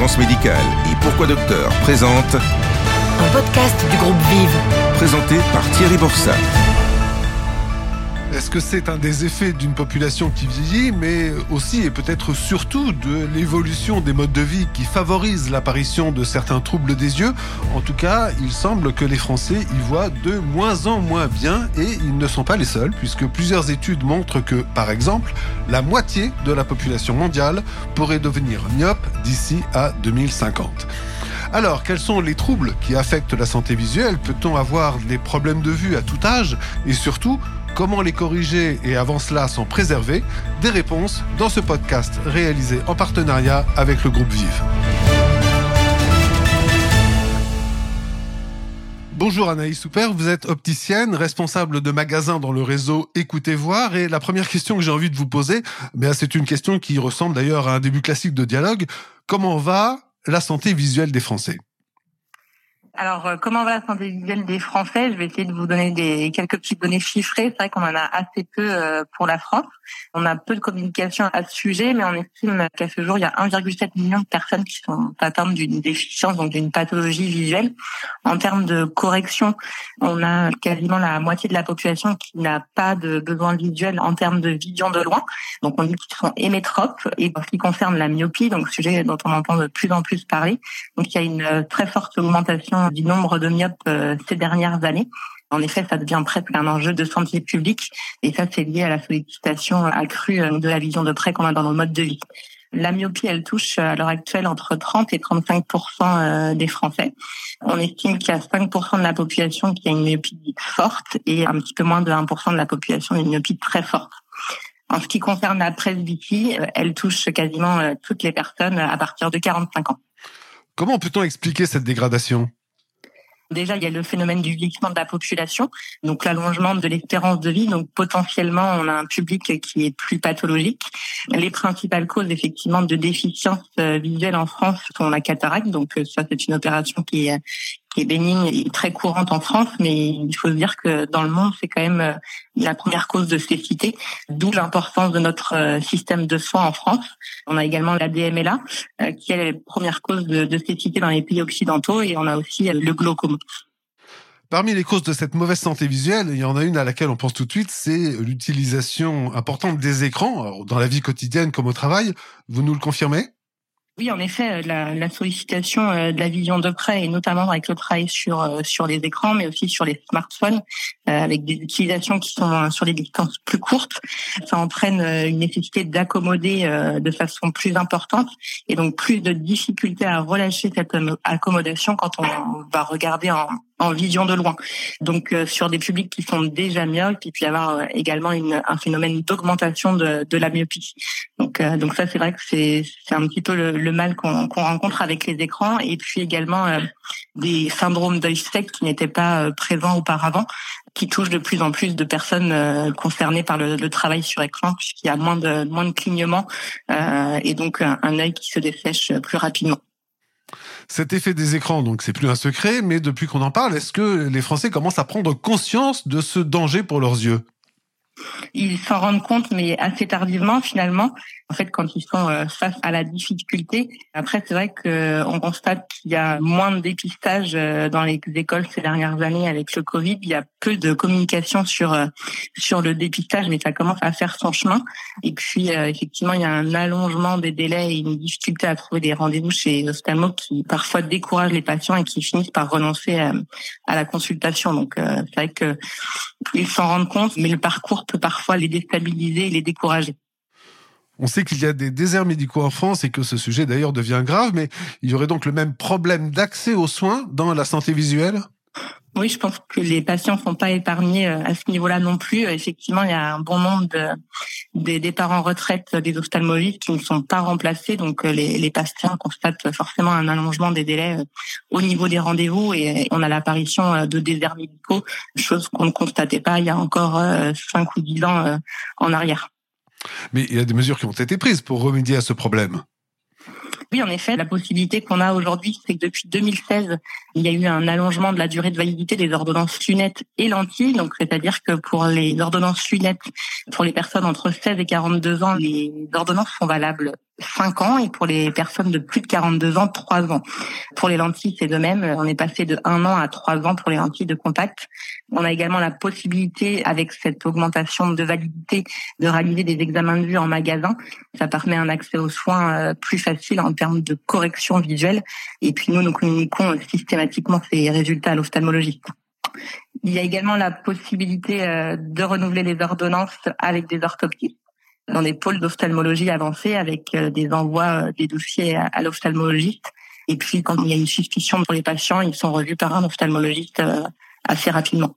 Fréquence médicale et Pourquoi Docteur? Présente Un podcast du groupe Vive. présenté par Thierry Borsat. Est-ce que c'est un des effets d'une population qui vieillit, mais aussi et peut-être surtout de l'évolution des modes de vie qui favorisent l'apparition de certains troubles des yeux? En tout cas, il semble que les Français y voient de moins en moins bien et ils ne sont pas les seuls, puisque plusieurs études montrent que, par exemple, la moitié de la population mondiale pourrait devenir myope d'ici à 2050. Alors, quels sont les troubles qui affectent la santé visuelle? Peut-on avoir des problèmes de vue à tout âge? Et surtout, comment les corriger et avant cela s'en préserver Des réponses dans ce podcast réalisé en partenariat avec le groupe Vive. Bonjour Anaïs Souper, vous êtes opticienne, responsable de magasin dans le réseau Écoutez Voir. Et la première question que j'ai envie de vous poser, c'est une question qui ressemble d'ailleurs à un début classique de dialogue. Comment va la santé visuelle des Français? Alors, euh, comment va la santé visuelle des Français? Je vais essayer de vous donner des quelques petites données chiffrées. C'est vrai qu'on en a assez peu euh, pour la France. On a peu de communication à ce sujet, mais on estime qu'à ce jour, il y a 1,7 million de personnes qui sont atteintes d'une déficience, donc d'une pathologie visuelle. En termes de correction, on a quasiment la moitié de la population qui n'a pas de besoin visuel en termes de vision de loin. Donc, on dit qu'ils sont hémétropes. Et en ce qui concerne la myopie, donc sujet dont on entend de plus en plus parler, donc il y a une euh, très forte augmentation du nombre de myopes euh, ces dernières années. En effet, ça devient presque un enjeu de santé publique et ça, c'est lié à la sollicitation accrue euh, de la vision de près qu'on a dans nos modes de vie. La myopie, elle touche à l'heure actuelle entre 30 et 35 euh, des Français. On estime qu'il y a 5% de la population qui a une myopie forte et un petit peu moins de 1% de la population une myopie très forte. En ce qui concerne la presbytie, euh, elle touche quasiment euh, toutes les personnes à partir de 45 ans. Comment peut-on expliquer cette dégradation? Déjà, il y a le phénomène du vieillissement de la population, donc l'allongement de l'espérance de vie. Donc potentiellement, on a un public qui est plus pathologique. Les principales causes, effectivement, de déficience euh, visuelle en France sont la cataracte. Donc euh, ça, c'est une opération qui est, qui est très courante en France, mais il faut se dire que dans le monde, c'est quand même euh, la première cause de cécité, d'où l'importance de notre système de soins en France. On a également la DMLA, qui est la première cause de, cécité dans les pays occidentaux, et on a aussi le glaucome. Parmi les causes de cette mauvaise santé visuelle, il y en a une à laquelle on pense tout de suite, c'est l'utilisation importante des écrans, dans la vie quotidienne comme au travail. Vous nous le confirmez? Oui, en effet, la, la sollicitation euh, de la vision de près, et notamment avec le travail sur euh, sur les écrans, mais aussi sur les smartphones, euh, avec des utilisations qui sont euh, sur des distances plus courtes, ça entraîne euh, une nécessité d'accommoder euh, de façon plus importante, et donc plus de difficultés à relâcher cette euh, accommodation quand on va regarder en, en vision de loin. Donc euh, sur des publics qui sont déjà myopes, il peut y avoir euh, également une, un phénomène d'augmentation de, de la myopie. Donc euh, donc ça c'est vrai que c'est c'est un petit peu le, le mal qu'on rencontre avec les écrans et puis également euh, des syndromes d'œil sec qui n'étaient pas euh, présents auparavant, qui touchent de plus en plus de personnes concernées par le, le travail sur écran puisqu'il y a moins de moins de clignement euh, et donc un, un œil qui se dessèche plus rapidement. Cet effet des écrans, donc c'est plus un secret, mais depuis qu'on en parle, est-ce que les Français commencent à prendre conscience de ce danger pour leurs yeux? Ils s'en rendent compte, mais assez tardivement finalement. En fait, quand ils sont euh, face à la difficulté. Après, c'est vrai que on constate qu'il y a moins de dépistage euh, dans les écoles ces dernières années avec le Covid. Il y a peu de communication sur euh, sur le dépistage, mais ça commence à faire son chemin. Et puis, effectivement, il y a un allongement des délais et une difficulté à trouver des rendez-vous chez les ophtalmos qui parfois découragent les patients et qui finissent par renoncer à la consultation. Donc, c'est vrai que ils s'en rendent compte, mais le parcours peut parfois les déstabiliser et les décourager. On sait qu'il y a des déserts médicaux en France et que ce sujet d'ailleurs devient grave, mais il y aurait donc le même problème d'accès aux soins dans la santé visuelle? Oui, je pense que les patients sont pas épargnés à ce niveau-là non plus. Effectivement, il y a un bon nombre de, des départs en retraite des ophtalmologistes qui ne sont pas remplacés. Donc, les, les patients constatent forcément un allongement des délais au niveau des rendez-vous et on a l'apparition de déserts médicaux, chose qu'on ne constatait pas il y a encore cinq ou dix ans en arrière. Mais il y a des mesures qui ont été prises pour remédier à ce problème. Oui, en effet, la possibilité qu'on a aujourd'hui, c'est que depuis 2016, il y a eu un allongement de la durée de validité des ordonnances lunettes et lentilles. Donc, c'est-à-dire que pour les ordonnances lunettes, pour les personnes entre 16 et 42 ans, les ordonnances sont valables 5 ans et pour les personnes de plus de 42 ans, 3 ans. Pour les lentilles, c'est de même. On est passé de 1 an à 3 ans pour les lentilles de contact. On a également la possibilité, avec cette augmentation de validité, de réaliser des examens de vue en magasin. Ça permet un accès aux soins euh, plus facile en termes de correction visuelle. Et puis nous, nous communiquons systématiquement ces résultats à l'ophtalmologiste. Il y a également la possibilité euh, de renouveler les ordonnances avec des orthoptistes dans des pôles d'ophtalmologie avancés avec euh, des envois euh, des dossiers à l'ophtalmologiste. Et puis, quand il y a une suspicion pour les patients, ils sont revus par un ophtalmologiste assez rapidement.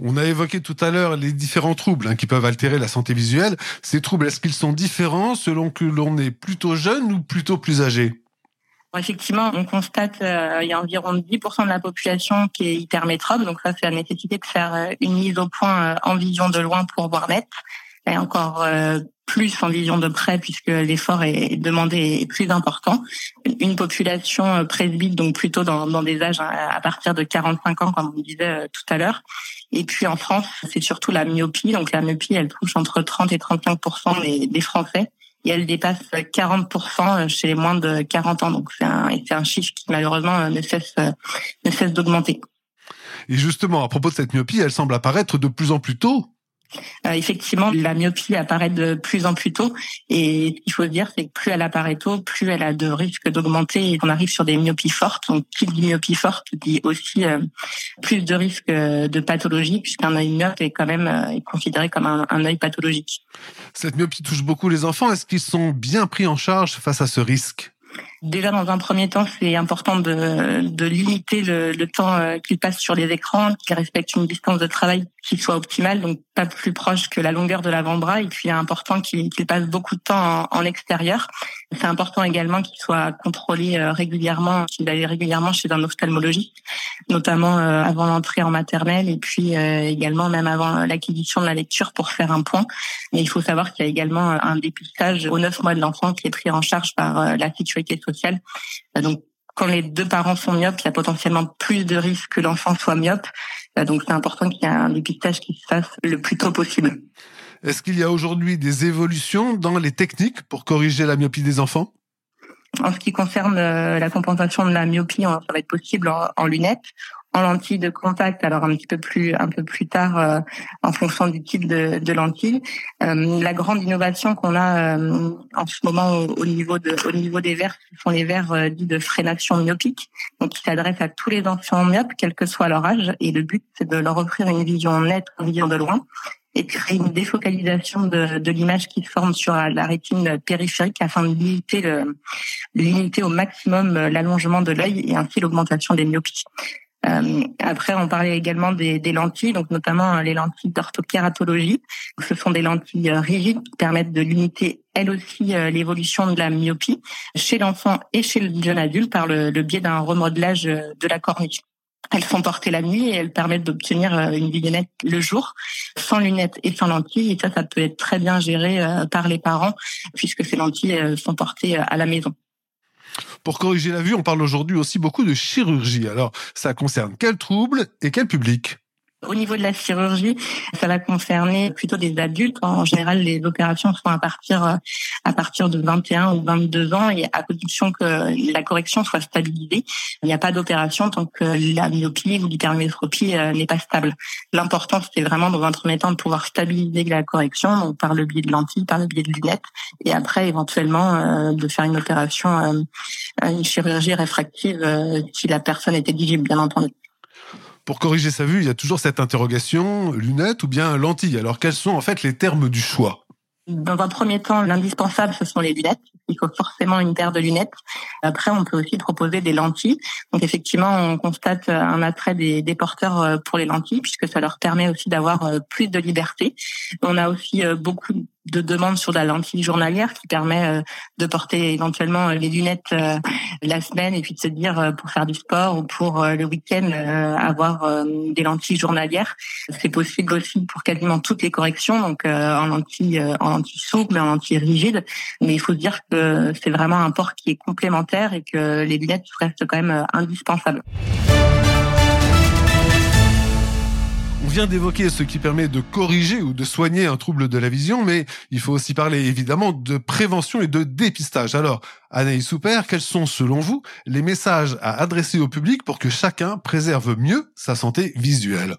On a évoqué tout à l'heure les différents troubles hein, qui peuvent altérer la santé visuelle. Ces troubles, est-ce qu'ils sont différents selon que l'on est plutôt jeune ou plutôt plus âgé? Effectivement, on constate euh, il y a environ 10% de la population qui est hypermétrope, donc ça c'est la nécessité de faire euh, une mise au point euh, en vision de loin pour voir net, et encore plus en vision de près puisque l'effort est demandé est plus important. Une population presbyte, donc plutôt dans, dans des âges à partir de 45 ans, comme on disait tout à l'heure. Et puis en France, c'est surtout la myopie. Donc la myopie, elle touche entre 30 et 35% des, des Français et elle dépasse 40% chez les moins de 40 ans. Donc c'est un, c'est un chiffre qui malheureusement ne cesse, ne cesse d'augmenter. Et justement, à propos de cette myopie, elle semble apparaître de plus en plus tôt euh, effectivement, la myopie apparaît de plus en plus tôt. Et ce qu'il faut dire, que plus elle apparaît tôt, plus elle a de risques d'augmenter et qu'on arrive sur des myopies fortes. Donc, qui dit myopie forte dit aussi euh, plus de risques euh, de pathologie, puisqu'un œil myope est quand même est considéré comme un, un œil pathologique. Cette myopie touche beaucoup les enfants. Est-ce qu'ils sont bien pris en charge face à ce risque? Déjà, dans un premier temps, c'est important de, de limiter le, le temps euh, qu'ils passent sur les écrans, qu'ils respectent une distance de travail qui soit optimale, donc pas plus proche que la longueur de l'avant-bras. Et puis, il est important qu'ils passent beaucoup de temps en, extérieur. C'est important également qu'ils soient contrôlés euh, régulièrement, qu'ils aillent régulièrement chez un ophtalmologiste, notamment euh, avant l'entrée en maternelle et puis également même avant l'acquisition de la lecture pour faire un point. Mais il faut savoir qu'il y a également un dépistage aux neuf mois de l'enfant qui est pris en charge par la sécurité sociale. Donc, quand les deux parents sont myopes, il y a potentiellement plus de risques que l'enfant soit myope. Euh, donc c'est important qu'il y ait un dépistage qui se fasse le plus tôt possible. Est-ce qu'il y a aujourd'hui des évolutions dans les techniques pour corriger la myopie des enfants? En ce qui concerne euh, la compensation de la myopie, ça va être possible en lunettes en lentilles de contact, alors un petit peu plus un peu plus tard euh, en fonction du type de, de lentille. Euh, la grande innovation qu'on a euh, en ce moment au, niveau de au niveau des verres, ce sont les verres dits de freination myopique, donc qui s'adressent à tous les enfants myopes, quel que soit leur âge. Et le but, c'est de leur offrir une vision nette, une vision de loin, et créer une défocalisation de, de l'image qui se forme sur la rétine périphérique afin de limiter, le, limiter au maximum l'allongement de l'œil et ainsi l'augmentation des myopies. Euh, après, on parlait également des, des, lentilles, donc notamment euh, les lentilles d'orthokératologie. Ce sont des lentilles euh, rigides qui permettent de limiter elles aussi l'évolution de la myopie chez l'enfant et chez le jeune adulte par le, le biais d'un remodelage de la cornée. Elles sont portées la nuit et elles permettent d'obtenir une vignette le jour, sans lunettes et sans lentilles. Et ça, ça peut être très bien géré par les parents, puisque ces lentilles sont portées à la maison. Pour corriger la vue, on parle aujourd'hui aussi beaucoup de chirurgie. Alors, ça concerne quel trouble et quel public? Au niveau de la chirurgie, ça va concerner plutôt des adultes. En général, les opérations sont à partir à partir de 21 ou 22 ans et à condition que la correction soit stabilisée. Il n'y a pas d'opération tant que la myopie ou l'hypermétropie euh, n'est pas stable. L'important, c'est vraiment dans un premier temps de pouvoir stabiliser la correction, donc par le biais de lentilles, par le biais de lunettes, et après éventuellement euh, de faire une opération, euh, une chirurgie réfractive si la personne est éligible, bien entendu. Pour corriger sa vue, il y a toujours cette interrogation, lunettes ou bien lentilles. Alors quels sont en fait les termes du choix? Dans un premier temps, l'indispensable, ce sont les lunettes. Il faut forcément une paire de lunettes. Après, on peut aussi proposer des lentilles. Donc, effectivement, on constate un attrait des, porteurs euh, pour les lentilles, puisque ça leur permet aussi d'avoir euh, plus de liberté. On a aussi euh, beaucoup de demandes sur la lentille journalière qui permet euh, de porter éventuellement euh, les lunettes euh, la semaine et puis de se dire pour faire du sport ou pour le week-end avoir des lentilles journalières. C'est possible aussi pour quasiment toutes les corrections, donc en lentilles en lentilles souples, en lentilles rigides. Mais il faut se dire que c'est vraiment un port qui est complémentaire et que les lunettes restent quand même indispensables vient d'évoquer ce qui permet de corriger ou de soigner un trouble de la vision, mais il faut aussi parler évidemment de prévention et de dépistage. Alors, Anaïs Souper, quels sont selon vous les messages à adresser au public pour que chacun préserve mieux sa santé visuelle?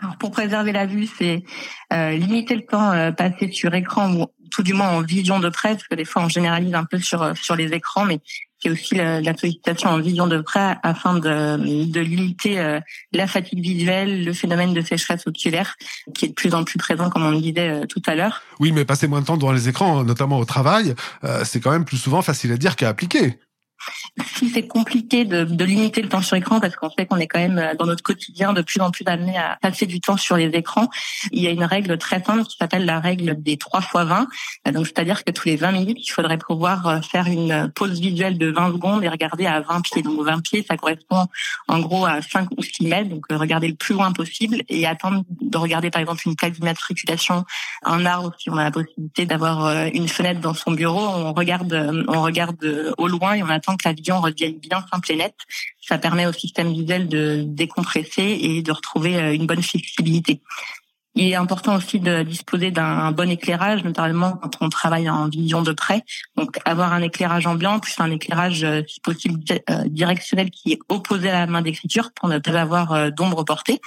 Alors pour préserver la vue, c'est euh, limiter le temps euh, passé sur écran ou tout du moins en vision de près, parce que des fois on généralise un peu sur euh, sur les écrans, mais c'est aussi la, la, sollicitation en vision de près afin de, limiter euh, la fatigue visuelle, le phénomène de sécheresse oculaire qui est de plus en plus présent, comme on le disait euh, tout à l'heure. Oui, mais passer moins de temps devant les écrans, notamment au travail, c'est quand même plus souvent facile à dire qu'à appliquer si c'est compliqué de, de, limiter le temps sur écran parce qu'on sait qu'on est quand même euh, dans notre quotidien de plus en plus amené à passer du temps sur les écrans, il y a une règle très simple qui s'appelle la règle des 3 fois 20. Donc c'est-à-dire que tous les 20 minutes, il faudrait pouvoir euh, faire une pause visuelle de 20 secondes et regarder à 20 pieds. Donc 20 pieds, ça correspond en gros à 5 ou 6 mètres. Donc euh, regarder le plus loin possible et attendre de regarder par exemple une plaque d'immatriculation, un arbre si on a la possibilité d'avoir une fenêtre dans son bureau. On regarde, on regarde au loin et on attend que la vision revienne bien simple et nette. Ça permet au système visuel de décompresser et de retrouver euh, une bonne flexibilité. Il est important aussi de disposer d'un bon éclairage, notamment quand on travaille en vision de près. Donc avoir un éclairage ambiant plus un éclairage, euh, si possible, euh, directionnel qui est opposé à la main d'écriture pour ne pas avoir euh, d'ombre portée.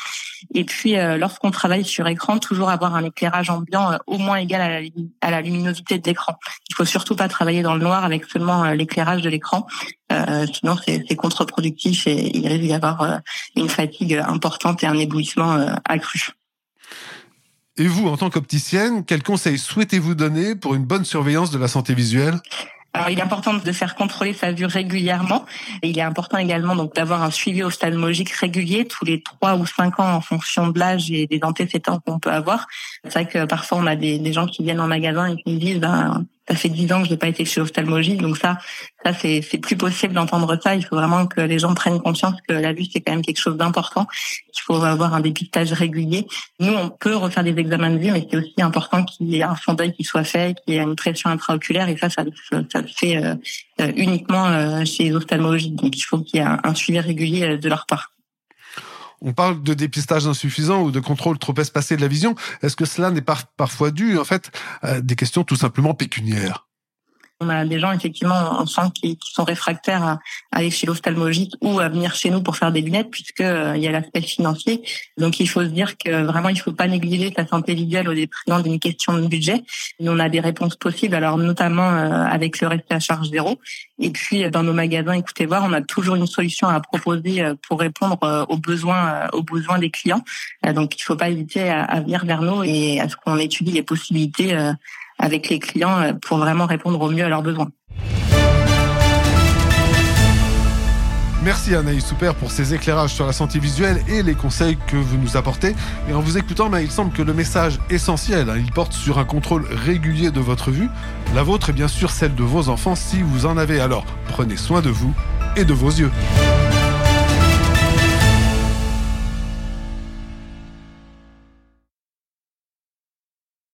Et puis lorsqu'on travaille sur écran, toujours avoir un éclairage ambiant au moins égal à la, luminosité de l'écran. Il faut surtout pas travailler dans le noir avec seulement l'éclairage de l'écran. sinon c'est contre-productif et il risque d'y avoir une fatigue importante et un éblouissement accru. Et vous, en tant qu'opticienne, quels conseils souhaitez-vous donner pour une bonne surveillance de la santé visuelle? Alors, il est important de faire contrôler sa vue régulièrement. Et il est important également donc d'avoir un suivi ophtalmologique régulier tous les trois ou cinq ans en fonction de l'âge et des antécédents qu'on peut avoir. C'est vrai que parfois on a des, gens qui viennent en magasin et qui disent ben, ça fait dix ans que je n'ai pas été chez l'ophtalmologiste, donc ça, ça c'est c'est plus possible d'entendre ça. Il faut vraiment que les gens prennent conscience que la vue c'est quand même quelque chose d'important. Il faut avoir un dépistage régulier. Nous, on peut refaire des examens de vue, mais c'est aussi important qu'il y ait un d'œil qui soit fait, qu'il y ait une pression intraoculaire, et ça, ça, ça se fait euh, euh, uniquement euh, chez les. Donc il faut qu'il y ait un suivi régulier de leur part. On parle de dépistage insuffisant ou de contrôle trop espacé de la vision. Est-ce que cela n'est pas parfois dû, en fait, à des questions tout simplement pécuniaires? On a des gens effectivement en centre qui, sont réfractaires à, aller chez l'ophtalmologiste ou à venir chez nous pour faire des lunettes puisque euh, il y a l'aspect financier. Donc il faut se dire que vraiment il faut pas négliger sa santé visuelle au détriment d'une question de budget. Et on a des réponses possibles, alors notamment euh, avec le resté à charge zéro. Et puis dans nos magasins, écoutez voir, on a toujours une solution à proposer euh, pour répondre aux besoins aux besoins des clients. donc il faut pas hésiter à venir vers nous et à ce qu'on étudie les possibilités avec les clients euh, pour vraiment répondre au mieux à leurs besoins. Merci Anaïs Souper pour ces éclairages sur la santé visuelle et les conseils que vous nous apportez. Et en vous écoutant, il semble que le message essentiel, hein, il porte sur un contrôle régulier de votre vue, la vôtre et bien sûr celle de vos enfants si vous en avez. Alors prenez soin de vous et de vos yeux.